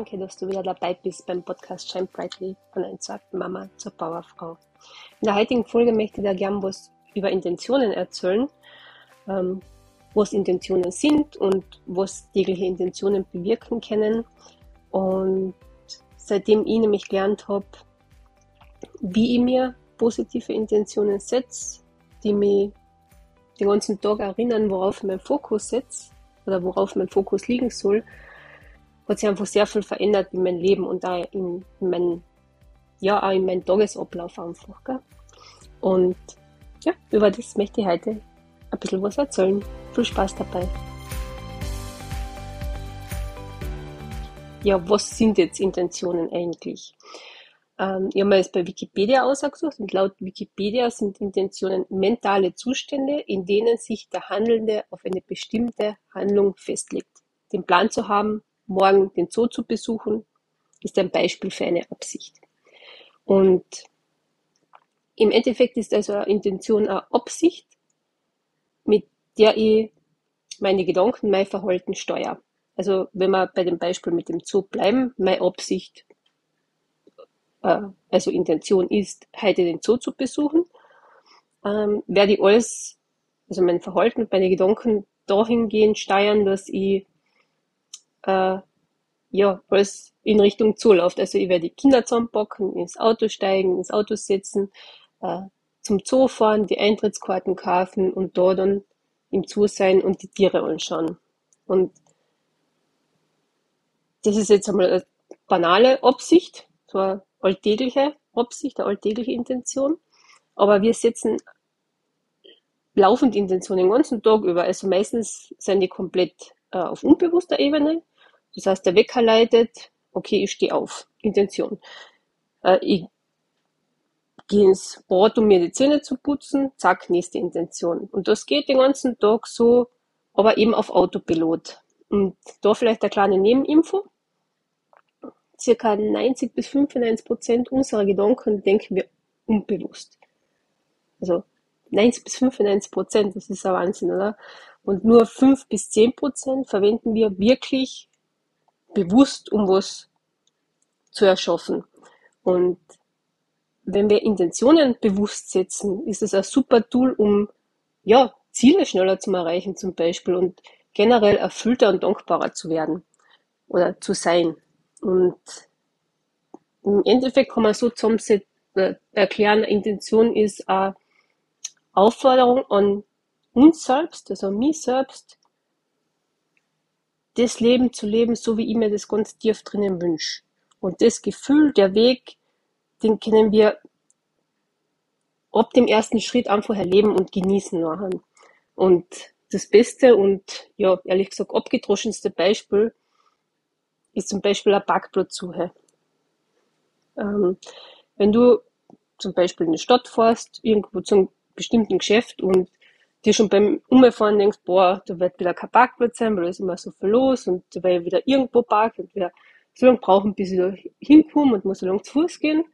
danke, dass du wieder dabei bist beim Podcast Shine Brightly von einer Mama zur Powerfrau. In der heutigen Folge möchte ich dir gern was über Intentionen erzählen, ähm, was Intentionen sind und was tägliche Intentionen bewirken können. Und seitdem ich nämlich gelernt habe, wie ich mir positive Intentionen setze, die mich den ganzen Tag erinnern, worauf meinen Fokus setze oder worauf mein Fokus liegen soll, hat sich einfach sehr viel verändert in meinem Leben und auch in, in meinem, ja, auch in meinem Tagesablauf einfach. Gell? Und ja, über das möchte ich heute ein bisschen was erzählen. Viel Spaß dabei. Ja, was sind jetzt Intentionen eigentlich? Ähm, ich habe mir jetzt bei Wikipedia ausgesucht und laut Wikipedia sind Intentionen mentale Zustände, in denen sich der Handelnde auf eine bestimmte Handlung festlegt. Den Plan zu haben, morgen den Zoo zu besuchen, ist ein Beispiel für eine Absicht. Und im Endeffekt ist also eine Intention eine Absicht, mit der ich meine Gedanken, mein Verhalten steuere. Also wenn wir bei dem Beispiel mit dem Zoo bleiben, meine Absicht, äh, also Intention ist, heute den Zoo zu besuchen, ähm, werde ich alles, also mein Verhalten meine Gedanken dahingehend steuern, dass ich äh, ja, alles in Richtung Zoo läuft. Also ich werde die Kinder zusammenpacken, ins Auto steigen, ins Auto setzen, äh, zum Zoo fahren, die Eintrittskarten kaufen und da dann im Zoo sein und die Tiere anschauen. Und das ist jetzt einmal eine banale Absicht, so eine alltägliche Absicht, eine alltägliche Intention. Aber wir setzen laufend Intentionen den ganzen Tag über. Also meistens sind die komplett äh, auf unbewusster Ebene. Das heißt, der Wecker leitet, okay, ich stehe auf. Intention. Äh, ich gehe ins Bad, um mir die Zähne zu putzen, zack, nächste Intention. Und das geht den ganzen Tag so, aber eben auf Autopilot. Und da vielleicht eine kleine Nebeninfo. Circa 90 bis 95 Prozent unserer Gedanken denken wir unbewusst. Also 90 bis 95 Prozent, das ist ein Wahnsinn, oder? Und nur 5 bis 10 Prozent verwenden wir wirklich bewusst, um was zu erschaffen. Und wenn wir Intentionen bewusst setzen, ist es ein super Tool, um ja, Ziele schneller zu erreichen zum Beispiel und generell erfüllter und dankbarer zu werden oder zu sein. Und im Endeffekt kann man so zusammensetzen, äh, erklären, Intention ist eine Aufforderung an uns selbst, also mich selbst, das Leben zu leben, so wie ich mir das ganz tief drinnen wünsche. Und das Gefühl, der Weg, den können wir ab dem ersten Schritt einfach erleben und genießen nachher. Und das beste und ja, ehrlich gesagt abgedroschenste Beispiel ist zum Beispiel eine Parkplatzsuche. Ähm, wenn du zum Beispiel in die Stadt fährst, irgendwo zum bestimmten Geschäft und dir schon beim Umfahren denkst, boah, da wird wieder kein Parkplatz sein, weil da ist immer so viel los und da werde ich wieder irgendwo parken und wir so lange brauchen, bis ich da hinkomme und muss so lange zu Fuß gehen.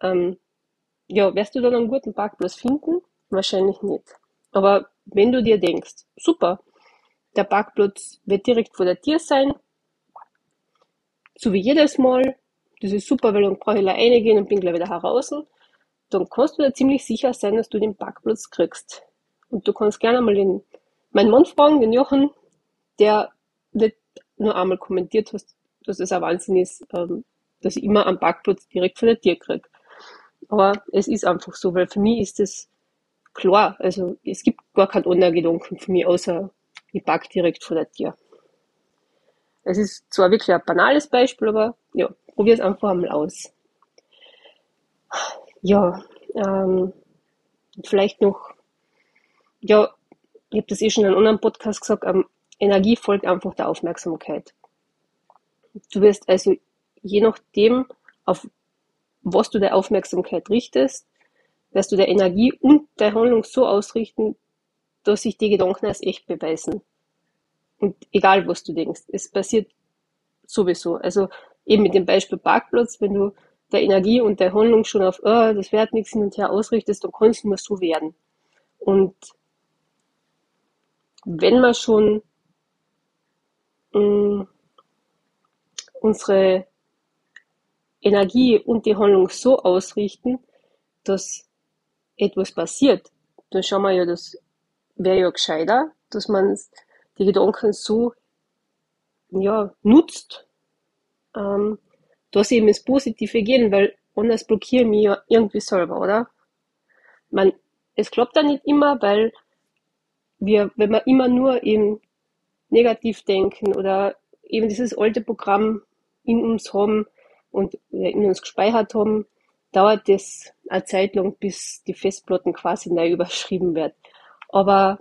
Ähm, ja, wirst du dann einen guten Parkplatz finden? Wahrscheinlich nicht. Aber wenn du dir denkst, super, der Parkplatz wird direkt vor der Tür sein, so wie jedes Mal, das ist super, weil dann brauche ich reingehen und bin gleich wieder heraus, dann kannst du dir ziemlich sicher sein, dass du den Parkplatz kriegst. Und du kannst gerne mal den, meinen Mann fragen, den Jochen, der nicht nur einmal kommentiert hat, dass es ein Wahnsinn ist, ähm, dass ich immer am Parkplatz direkt vor der Tür kriege. Aber es ist einfach so, weil für mich ist das klar. Also es gibt gar keinen anderen Gedanken für mich, außer ich park direkt vor der Tür. Es ist zwar wirklich ein banales Beispiel, aber ja, probier es einfach einmal aus. Ja, ähm, vielleicht noch, ja, ich habe das eh schon in einem anderen Podcast gesagt, ähm, Energie folgt einfach der Aufmerksamkeit. Du wirst also je nachdem, auf was du der Aufmerksamkeit richtest, wirst du der Energie und der Handlung so ausrichten, dass sich die Gedanken als echt beweisen. Und egal, was du denkst, es passiert sowieso. Also eben mit dem Beispiel Parkplatz, wenn du der Energie und der Handlung schon auf, oh, das wird nichts hin und her ausrichtest, dann kann es nur so werden. Und wenn man schon mh, mm, unsere Energie und die Handlung so ausrichten, dass etwas passiert, dann schauen wir ja, das wäre ja gescheiter, dass man die Gedanken so ja, nutzt, ähm, dass eben ins Positive gehen, weil anders blockiere ich mich ja irgendwie selber, oder? Man, es klappt da nicht immer, weil wir, wenn wir immer nur eben negativ denken oder eben dieses alte Programm in uns haben und in uns gespeichert haben, dauert das eine Zeit lang, bis die Festplatten quasi neu überschrieben wird. Aber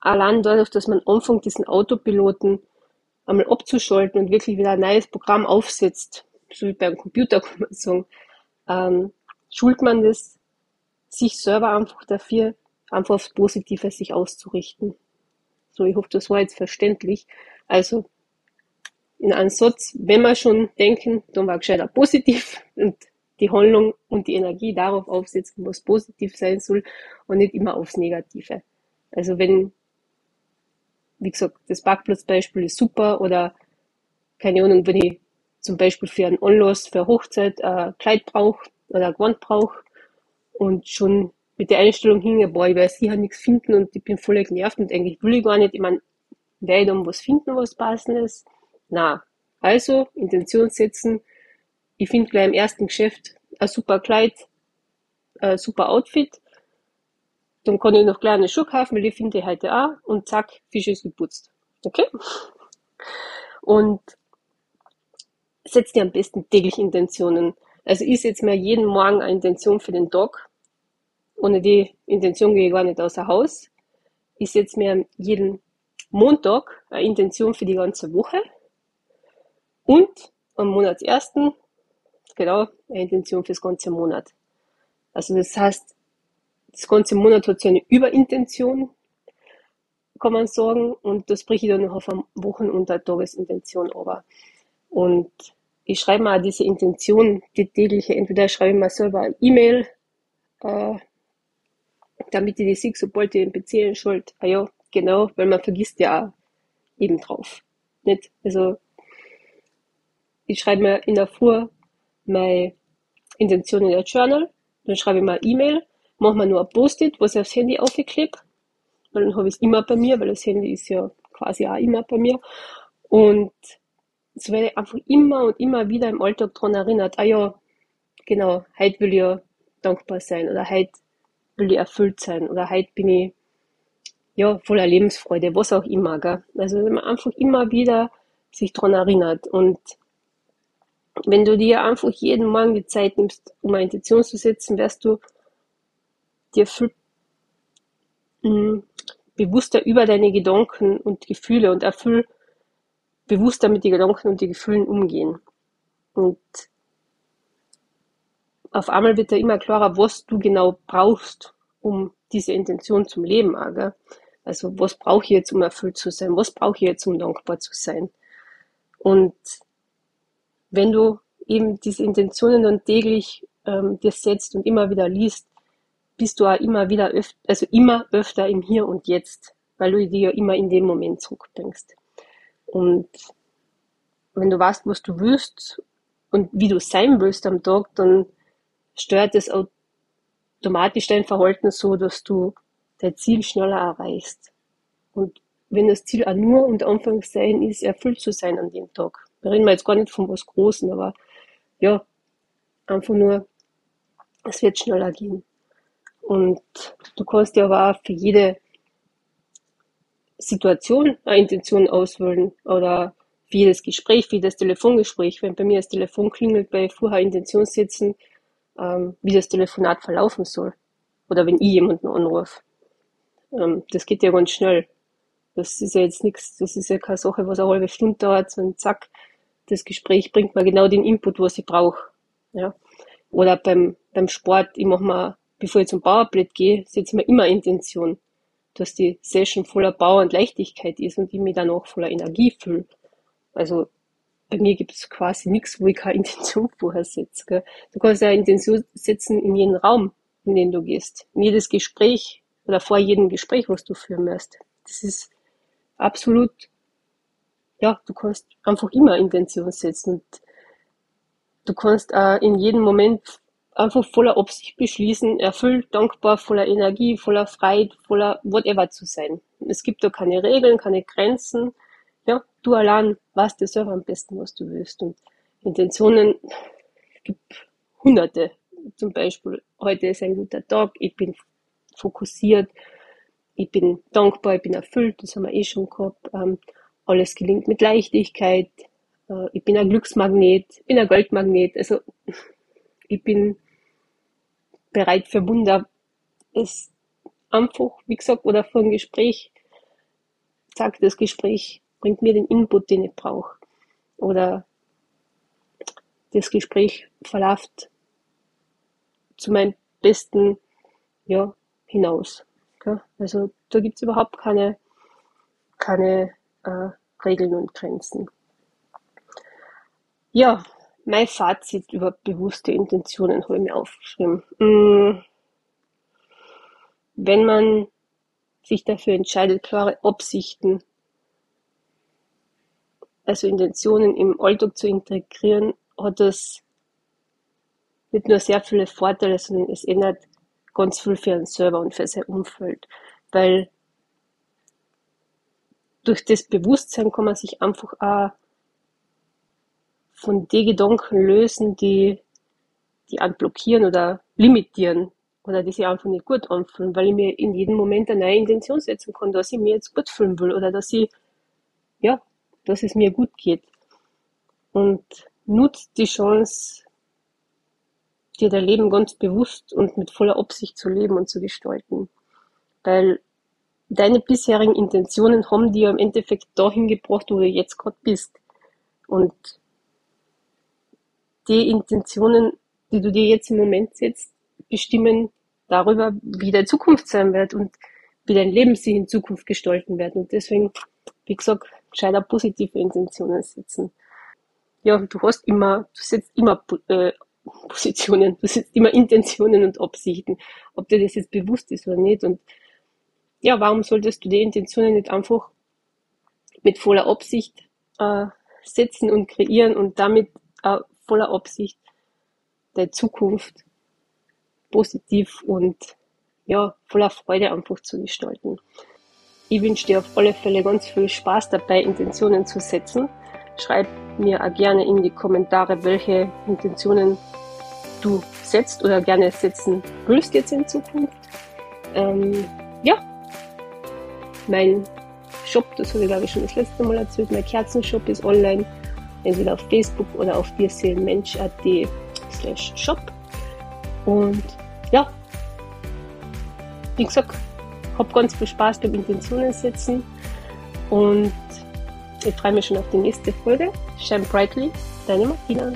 allein dadurch, dass man anfängt, diesen Autopiloten einmal abzuschalten und wirklich wieder ein neues Programm aufsetzt, so wie beim Computer kann man sagen, ähm, schult man das sich selber einfach dafür, einfach aufs Positive sich auszurichten. So, ich hoffe, das war jetzt verständlich. Also, in einem Satz, wenn wir schon denken, dann war gescheiter positiv und die Handlung und die Energie darauf aufsetzen, was positiv sein soll und nicht immer aufs Negative. Also wenn, wie gesagt, das Parkplatzbeispiel ist super oder keine Ahnung, wenn ich zum Beispiel für einen Anlass, für eine Hochzeit ein Kleid brauche oder ein Gewand brauche und schon mit der Einstellung hinge, boah, ich werde sicher nichts finden und ich bin voll genervt und eigentlich will ich gar nicht, ich meine, werde ich dann was finden, was passendes? Na, also Intention setzen, ich finde gleich im ersten Geschäft ein super Kleid, ein super Outfit, dann kann ich noch kleine Schuhe kaufen, weil ich finde ich heute auch und zack, Fisch ist geputzt. Okay? Und setzt dir am besten täglich Intentionen. Also ich setze mir jeden Morgen eine Intention für den Tag. Ohne die Intention gehe ich gar nicht außer Haus. Ich setze mir jeden Montag eine Intention für die ganze Woche. Und am Monatsersten, genau, eine Intention fürs ganze Monat. Also das heißt, das ganze Monat hat so eine Überintention, kann man sagen, und das breche ich dann noch auf eine Wochen- und Tagesintention aber. Und ich schreibe mal diese Intention, die tägliche, entweder schreibe ich mir selber eine E-Mail, äh, damit ich die sehe, sobald ich den PC einschalte. Ah ja, genau, weil man vergisst ja auch eben drauf. Nicht? Also, ich schreibe mir in der Früh meine Intention in der Journal, dann schreibe ich mal eine E-Mail, mache mir nur ein Post-it, was ich aufs Handy aufklebe, weil dann habe ich es immer bei mir, weil das Handy ist ja quasi auch immer bei mir. Und so werde ich einfach immer und immer wieder im Alltag daran erinnert, ah ja, genau, heute will ich ja dankbar sein oder heute will ich erfüllt sein oder heute bin ich ja voller Lebensfreude, was auch immer. Gell? Also wenn man einfach immer wieder sich daran erinnert und wenn du dir einfach jeden Morgen die Zeit nimmst, um eine Intention zu setzen, wirst du dir viel mh, mm, bewusster über deine Gedanken und Gefühle und erfüll bewusster mit den Gedanken und den Gefühlen umgehen. Und auf einmal wird da immer klarer, was du genau brauchst, um diese Intention zum Leben. Auch, Also was brauche ich jetzt, um erfüllt zu sein? Was brauche ich jetzt, um dankbar zu sein? Und wenn du eben diese Intentionen dann täglich ähm, dir setzt und immer wieder liest, bist du auch immer wieder öfter, also immer öfter im Hier und Jetzt, weil du dir ja immer in dem Moment zurückdenkst. Und wenn du weißt, was du willst und wie du sein willst am Tag, dann steuert es automatisch dein Verhalten so, dass du dein Ziel schneller erreichst. Und wenn das Ziel auch nur unter Anführungszeichen ist, erfüllt zu sein an dem Tag. Da reden wir jetzt gar nicht von was Großen, aber ja, einfach nur, es wird schneller gehen. Und du kannst dir aber auch für jede Situation eine Intention auswählen oder für jedes Gespräch, für das Telefongespräch, wenn bei mir das Telefon klingelt, bei vorher Intention setzen, ähm, wie das Telefonat verlaufen soll. Oder wenn ich jemanden anrufe. Ähm, das geht ja ganz schnell. Das ist ja jetzt nichts, das ist ja keine Sache, was eine halbe Stunde dauert, sondern zack, das Gespräch bringt mir genau den Input, was ich brauche. Ja. Oder beim, beim Sport, ich mache mal, bevor ich zum Powerplate gehe, setze ich mir immer Intention, dass die Session voller Power und Leichtigkeit ist und ich mich dann auch voller Energie fühle. Also bei mir gibt es quasi nichts, wo ich keine Intention vorher setze. Gell? Du kannst ja Intention setzen in jeden Raum, in den du gehst. In jedes Gespräch oder vor jedem Gespräch, was du führen wirst. Das ist absolut ja, du kannst einfach immer Intention setzen und du kannst äh, in jedem Moment einfach voller Absicht beschließen, erfüllt, dankbar, voller Energie, voller Freiheit, voller whatever zu sein. Es gibt da keine Regeln, keine Grenzen. Ja, du allein weißt dir selber am besten, was du willst. Und Intentionen gibt hunderte. Zum Beispiel, heute ist ein guter Tag, ich bin fokussiert, ich bin dankbar, ich bin erfüllt, das haben wir eh schon gehabt. Ähm, alles gelingt mit Leichtigkeit. Äh, ich bin ein Glücksmagnet, ich bin ein Goldmagnet. Also ich bin bereit für Wunder. Es einfach, wie gesagt, oder vor dem Gespräch, sagt das Gespräch, bringt mir den Input, den ich brauche. Oder das Gespräch verläuft zu meinem besten ja, hinaus. Also da gibt es überhaupt keine, keine äh, Regeln und Grenzen. Ja, mein Fazit über bewusste Intentionen habe ich mir aufgeschrieben. Mm. Wenn man sich dafür entscheidet, klare Absichten, also Intentionen im Alltag zu integrieren, hat das nicht nur sehr viele Vorteile, sondern es ändert ganz viel für einen selber und für sein Umfeld. Weil durch das Bewusstsein kann man sich einfach auch von den Gedanken lösen, die, die einen blockieren oder limitieren oder die sich einfach nicht gut anfühlen, weil ich mir in jedem Moment eine neue Intention setzen kann, dass ich mir jetzt gut fühlen will oder dass ich, ja, dass es mir gut geht. Und nutzt die Chance, dir dein Leben ganz bewusst und mit voller Absicht zu leben und zu gestalten. Weil deine bisherigen Intentionen haben dir im Endeffekt dahin gebracht, wo du jetzt gerade bist. Und die Intentionen, die du dir jetzt im Moment setzt, bestimmen darüber, wie deine Zukunft sein wird und wie dein Leben sich in Zukunft gestalten wird. Und deswegen, wie gesagt, gescheiter positive Intentionen setzen. Ja, du hast immer, du setzt immer äh, Positionen, du setzt immer Intentionen und Absichten, ob dir das jetzt bewusst ist oder nicht. Und ja, warum solltest du die Intentionen nicht einfach mit voller Absicht äh, setzen und kreieren und damit äh, voller Absicht der Zukunft positiv und ja, voller Freude einfach zu gestalten. Ich wünsche dir auf alle Fälle ganz viel Spaß dabei, Intentionen zu setzen. Schreib mir auch gerne in die Kommentare, welche Intentionen du setzt oder gerne setzen willst jetzt in Zukunft. Ähm, ja, mein Shop, das habe ich glaube ich schon das letzte Mal erzählt, mein Kerzenshop ist online entweder auf Facebook oder auf dirseelenmensch.at slash shop. Und ja, wie gesagt, hab ganz viel Spaß beim Intentionen setzen und ich freue mich schon auf die nächste Folge. Shine brightly, deine Martina.